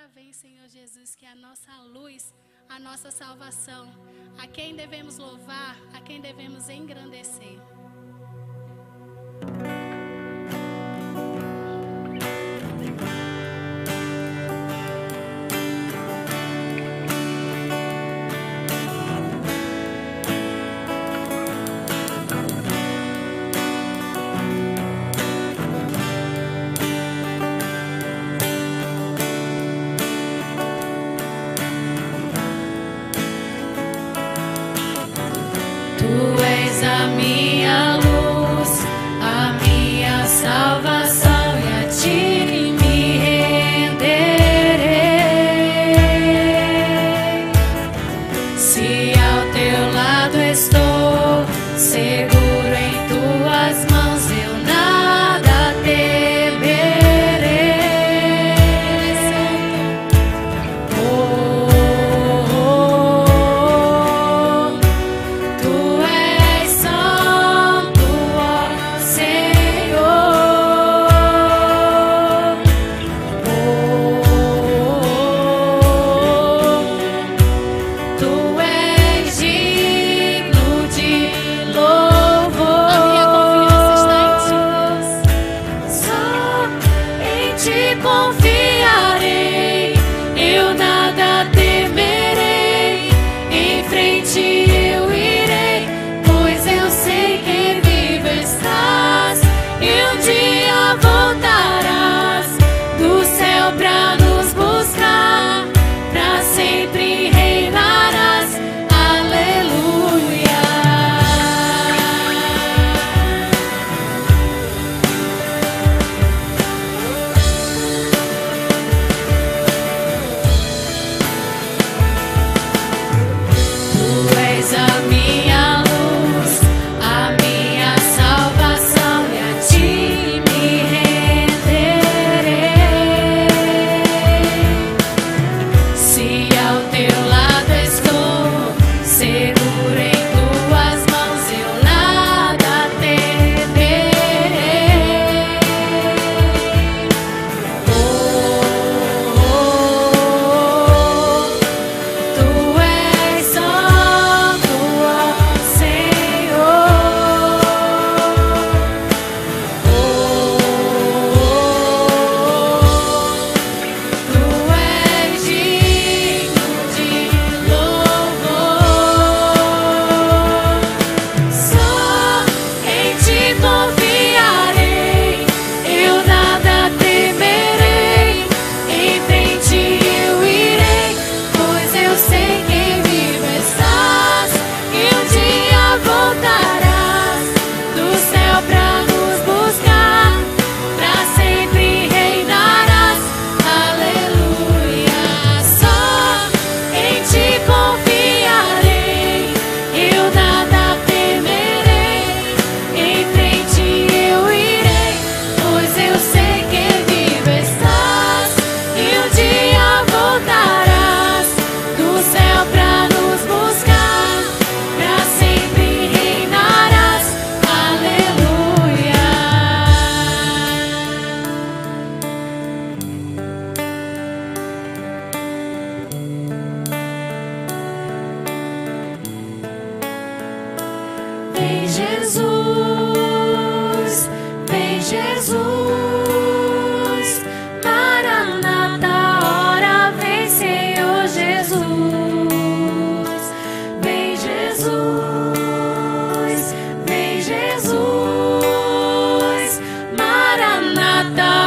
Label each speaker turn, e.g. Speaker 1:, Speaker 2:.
Speaker 1: outra vez, Senhor Jesus, que é a nossa luz, a nossa salvação, a quem devemos louvar, a quem devemos engrandecer. a. Vem Jesus, vem Jesus, Maranata, hora vem Senhor Jesus, vem Jesus, vem Jesus, Maranata.